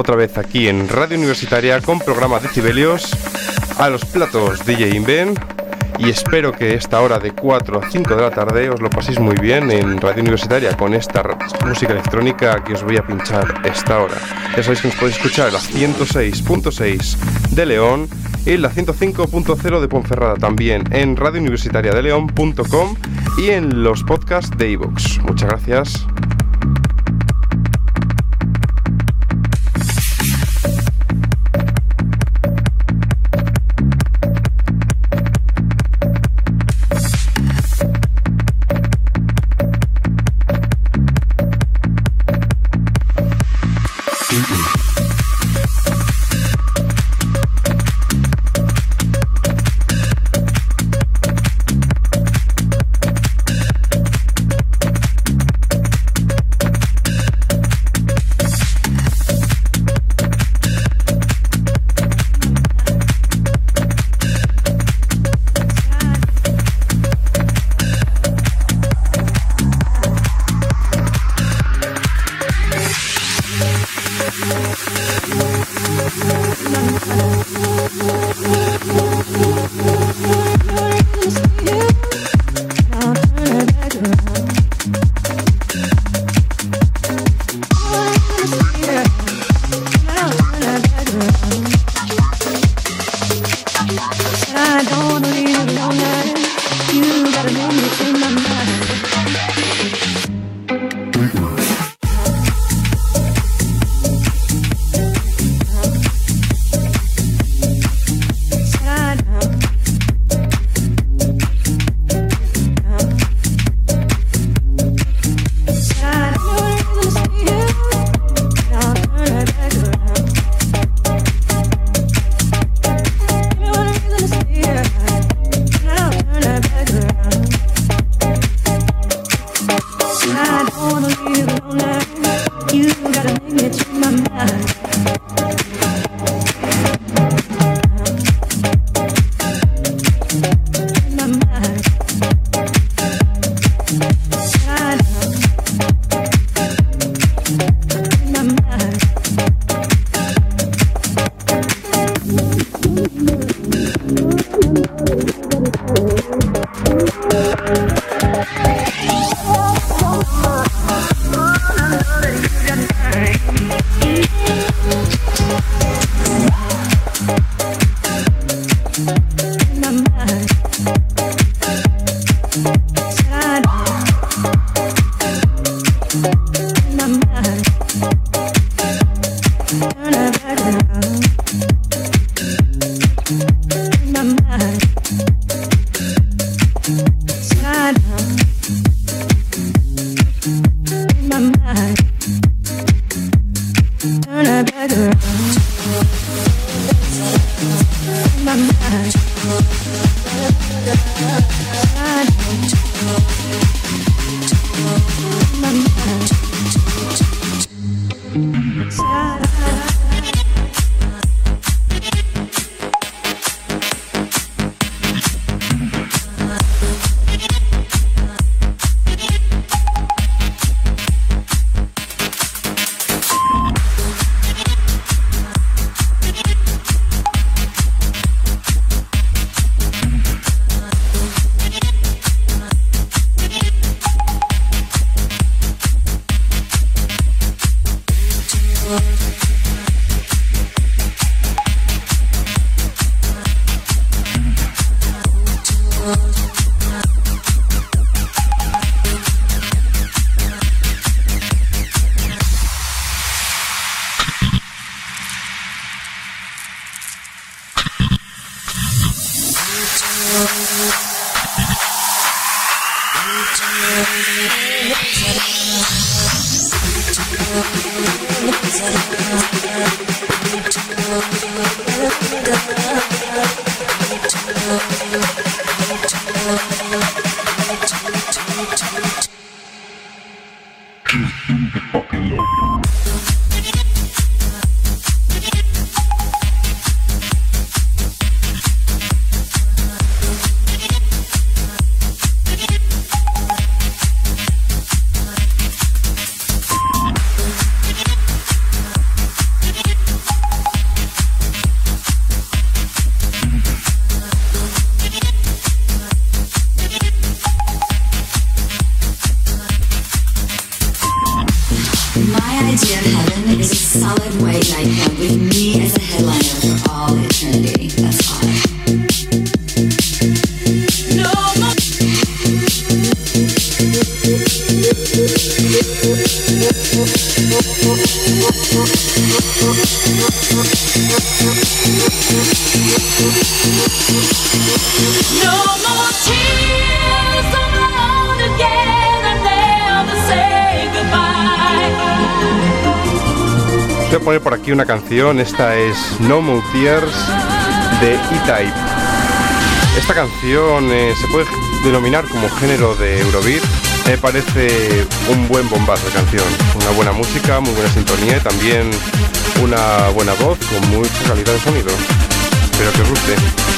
Otra vez aquí en Radio Universitaria con programa Decibelios, a los platos DJ Inven y espero que esta hora de 4 a 5 de la tarde os lo paséis muy bien en Radio Universitaria con esta música electrónica que os voy a pinchar esta hora. Ya sabéis que nos podéis escuchar en la 106.6 de León y la 105.0 de Ponferrada también en radiouniversitariadeleon.com y en los podcasts de iVoox. Muchas gracias. Por aquí una canción, esta es No More Tears de E-Type. Esta canción eh, se puede denominar como género de Eurobeat. Me parece un buen bombazo de canción. Una buena música, muy buena sintonía y también una buena voz con mucha calidad de sonido. Espero que os guste.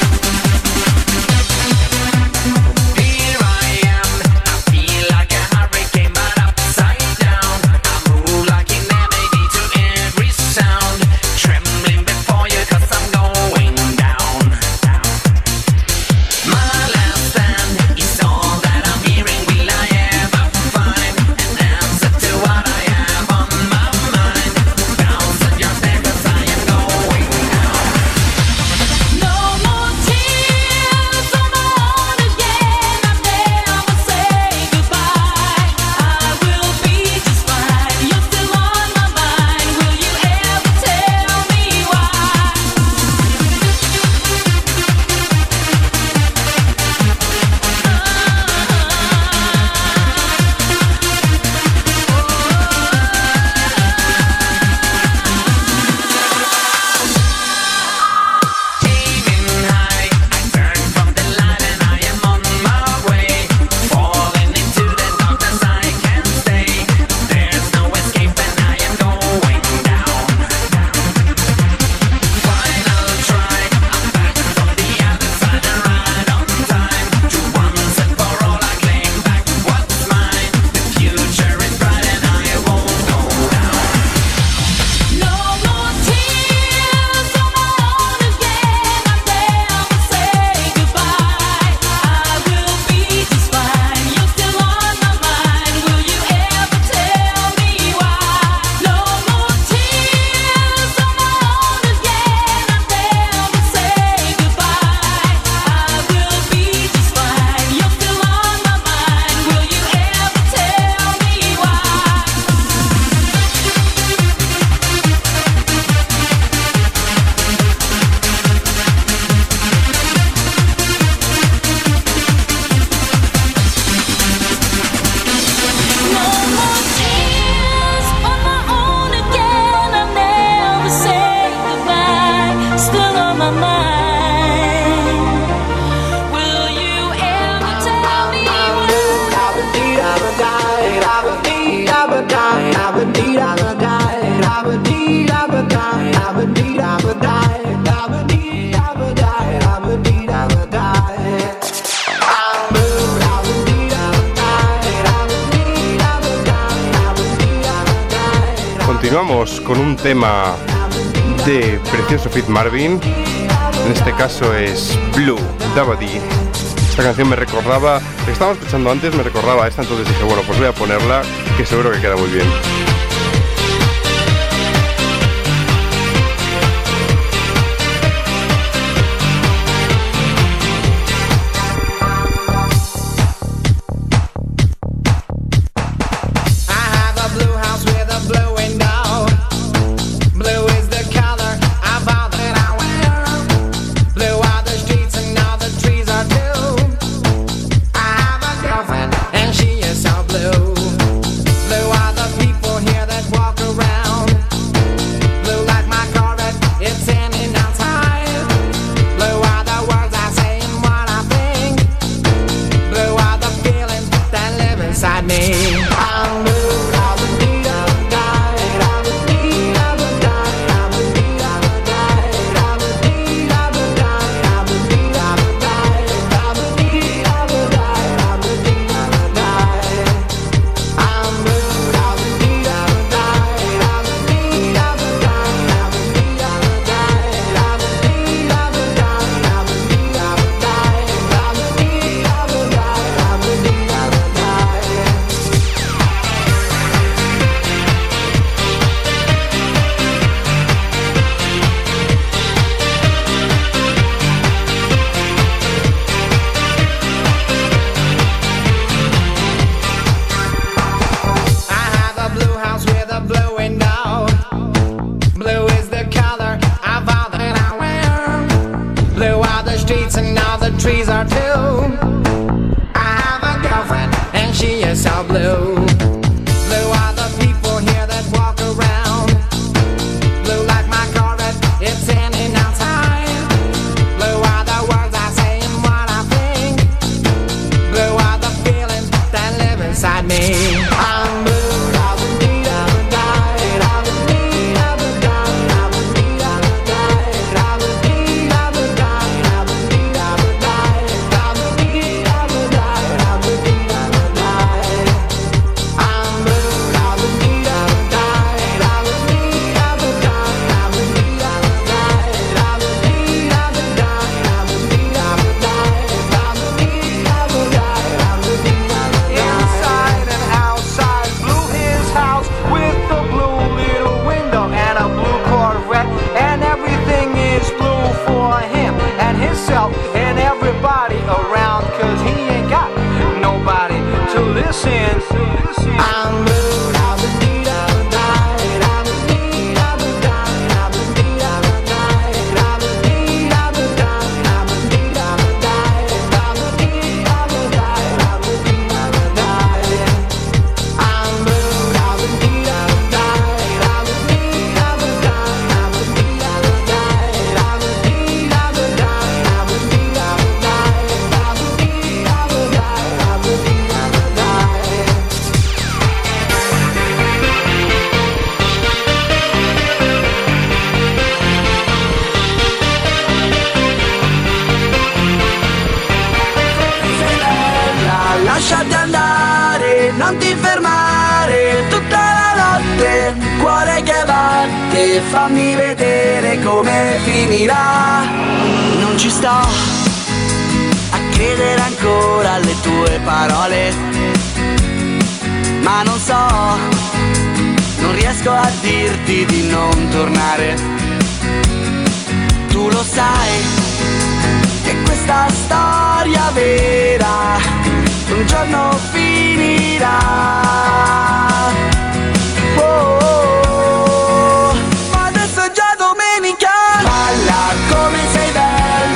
Caso es Blue Dabadi. Esta canción me recordaba, que estábamos escuchando antes, me recordaba esta, entonces dije, bueno, pues voy a ponerla, que seguro que queda muy bien. Tell. Finirà. Non ci sto a credere ancora alle tue parole, ma non so, non riesco a dirti di non tornare. Tu lo sai che questa storia vera un giorno finirà.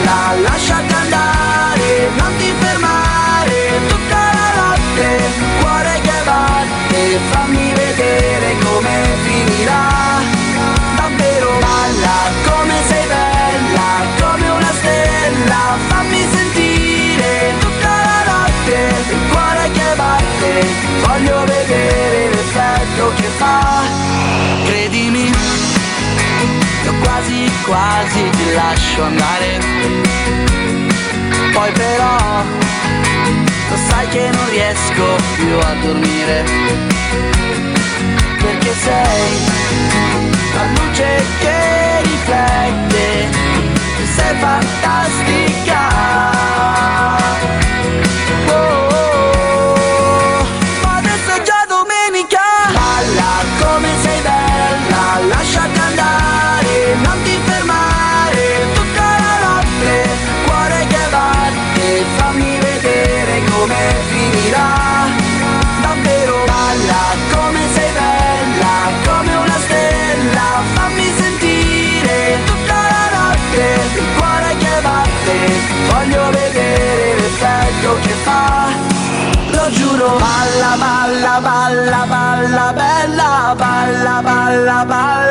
strada, lasciati andare, non ti fermare, tutta la notte, cuore che batte, fammi vedere come finirà, davvero balla, come sei bella, come una stella, fammi sentire tutta la notte, il cuore che batte, voglio vedere l'effetto che fa, credimi quasi quasi ti lascio andare. Poi però, lo sai che non riesco più a dormire. Perché sei la luce che riflette, sei fantastica balla balla bella balla balla balla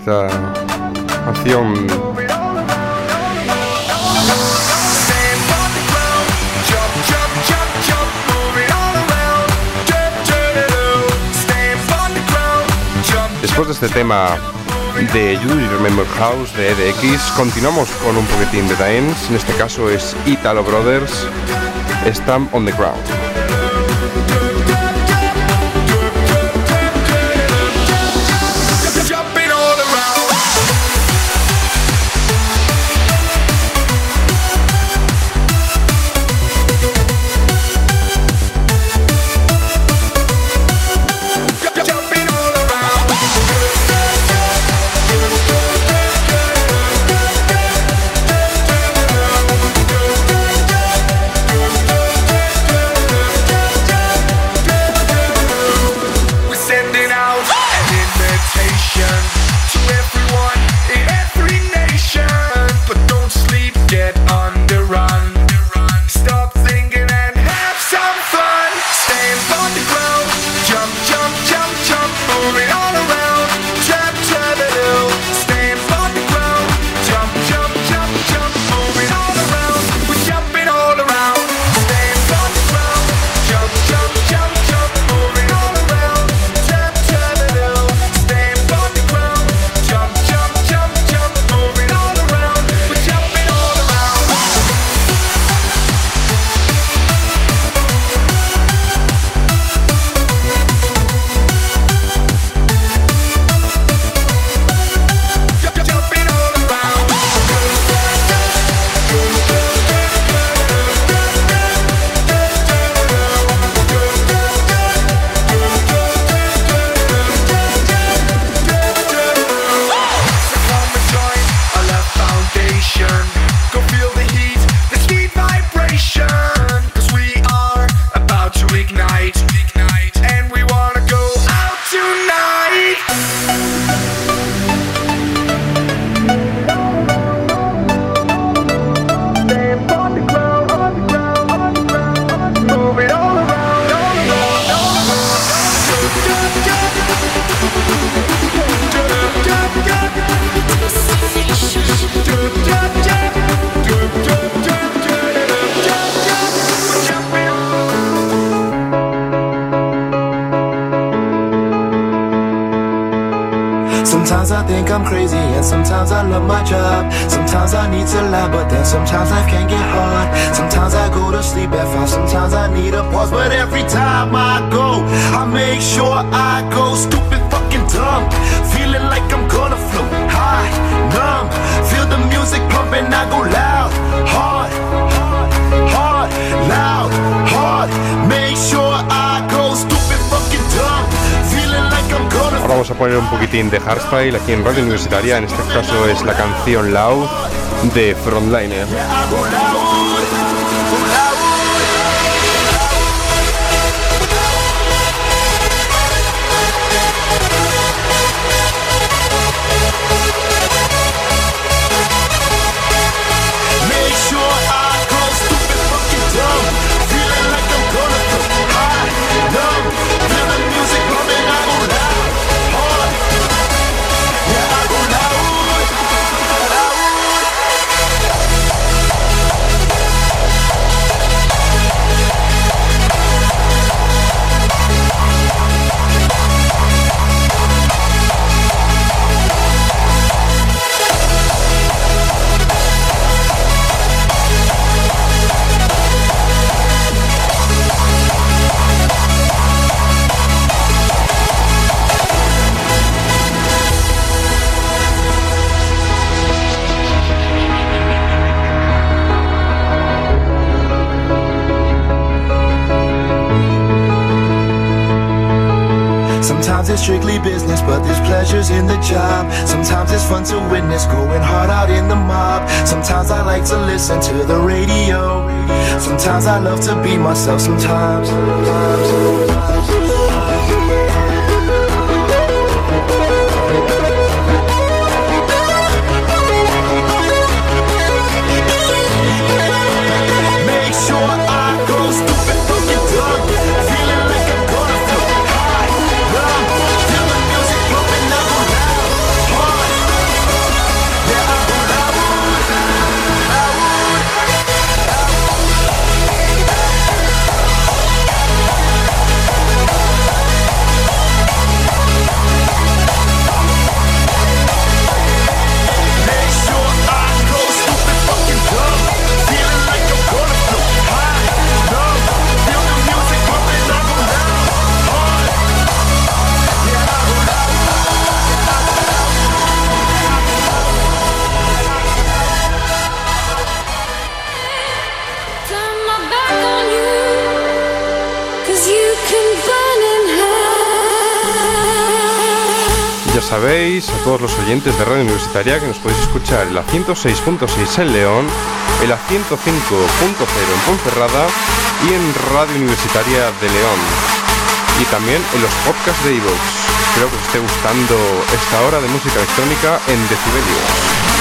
esta después de este tema de You Remember House de EDX, continuamos con un poquitín de dance. En este caso es Italo Brothers, Stamp on the Ground. Sometimes I think I'm crazy and sometimes I love my job. Sometimes I need to laugh but then sometimes life can get hard. Sometimes I go to sleep at five, sometimes I need a pause But every time I go, I make sure I go stupid fucking dumb. Feeling like I'm gonna float high, numb. Feel the music pumping, I go loud, hard, hard, hard, loud, hard. Make sure de hardstyle aquí en Radio Universitaria. En este caso es la canción Loud de Frontliner. Strictly business, but there's pleasures in the job. Sometimes it's fun to witness going hard out in the mob. Sometimes I like to listen to the radio. Sometimes I love to be myself. Sometimes. sometimes. Sabéis, a todos los oyentes de Radio Universitaria, que nos podéis escuchar en la 106.6 en León, en la 105.0 en Ponferrada y en Radio Universitaria de León. Y también en los podcasts de iVoox. Espero que os esté gustando esta hora de música electrónica en Decibelios.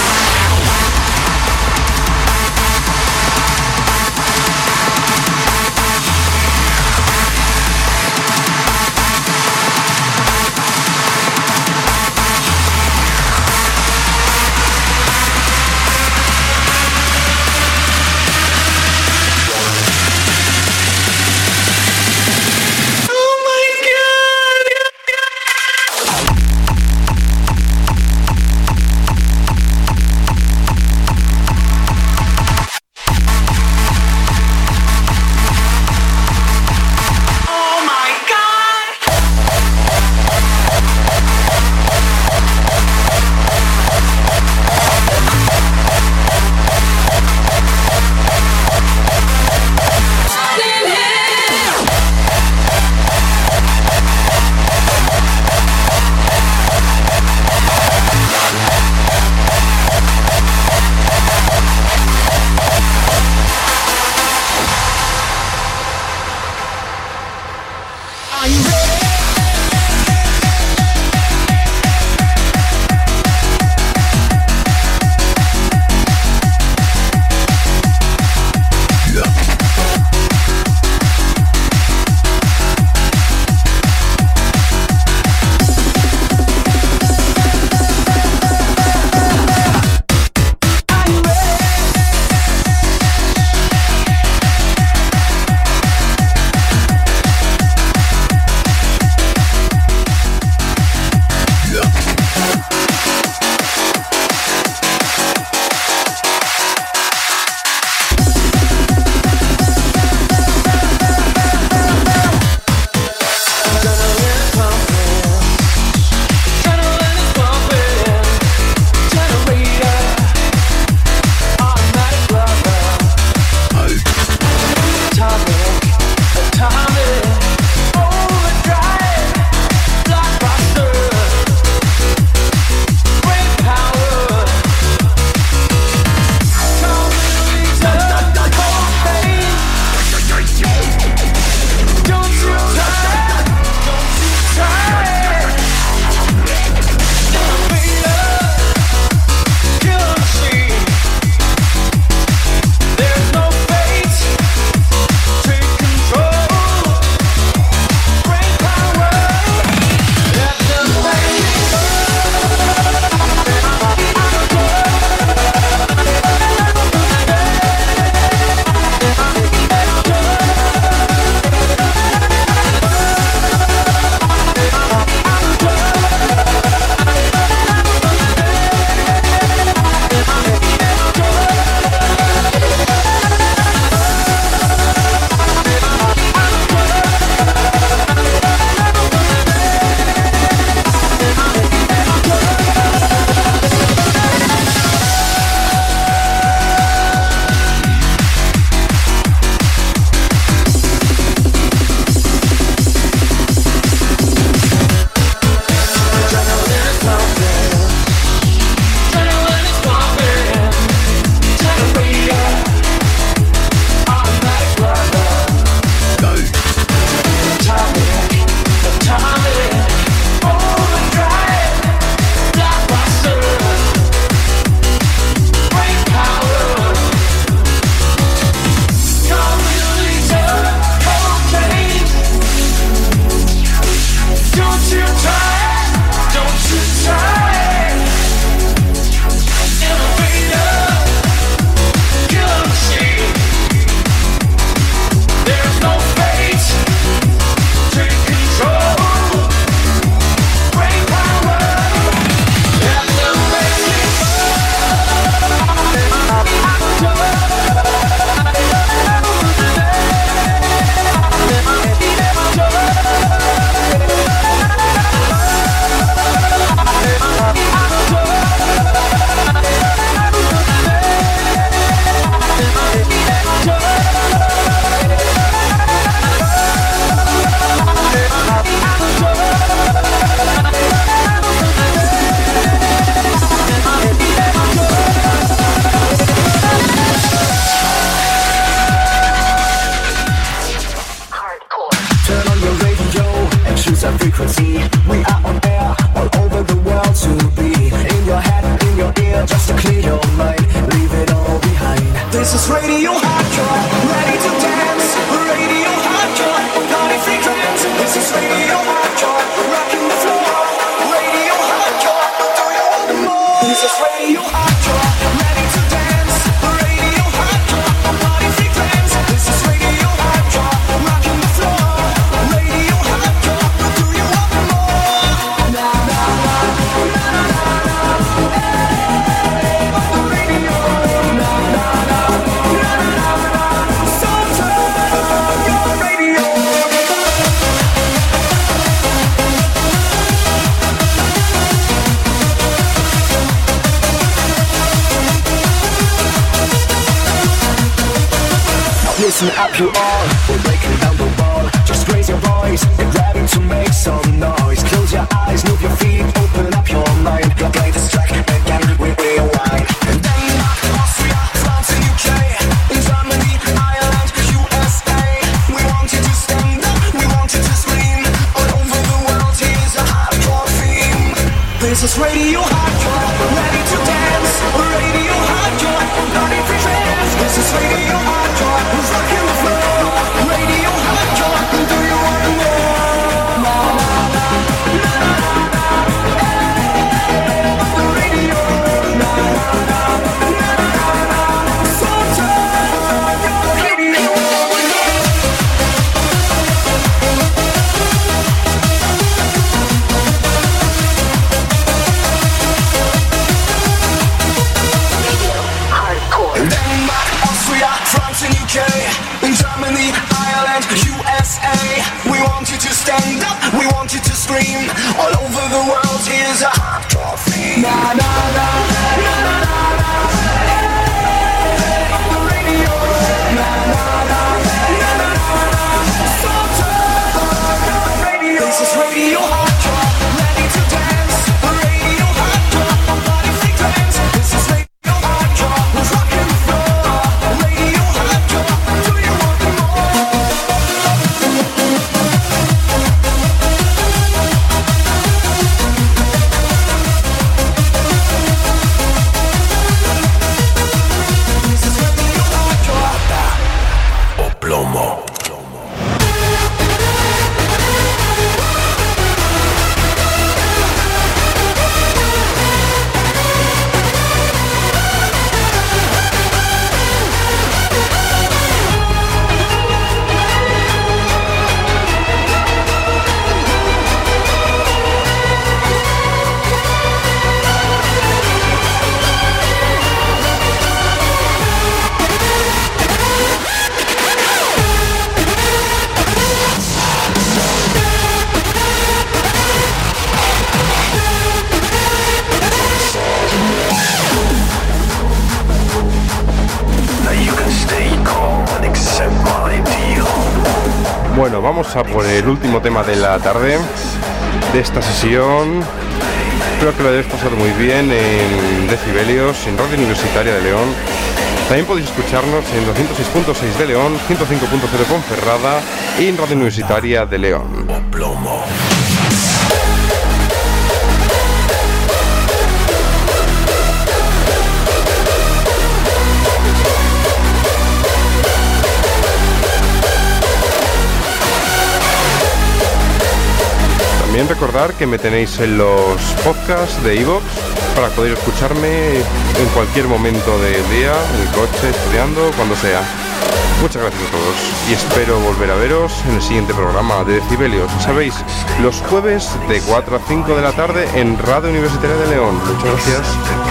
Bueno, vamos a por el último tema de la tarde, de esta sesión. Espero que lo hayáis pasado muy bien en Decibelios, en Radio Universitaria de León. También podéis escucharnos en 206.6 de León, 105.0 de Ponferrada y en Radio Universitaria de León. También recordar que me tenéis en los podcasts de iVoox para poder escucharme en cualquier momento del día, en el coche, estudiando, cuando sea. Muchas gracias a todos y espero volver a veros en el siguiente programa de Decibelios. Sabéis, los jueves de 4 a 5 de la tarde en Radio Universitaria de León. Muchas gracias.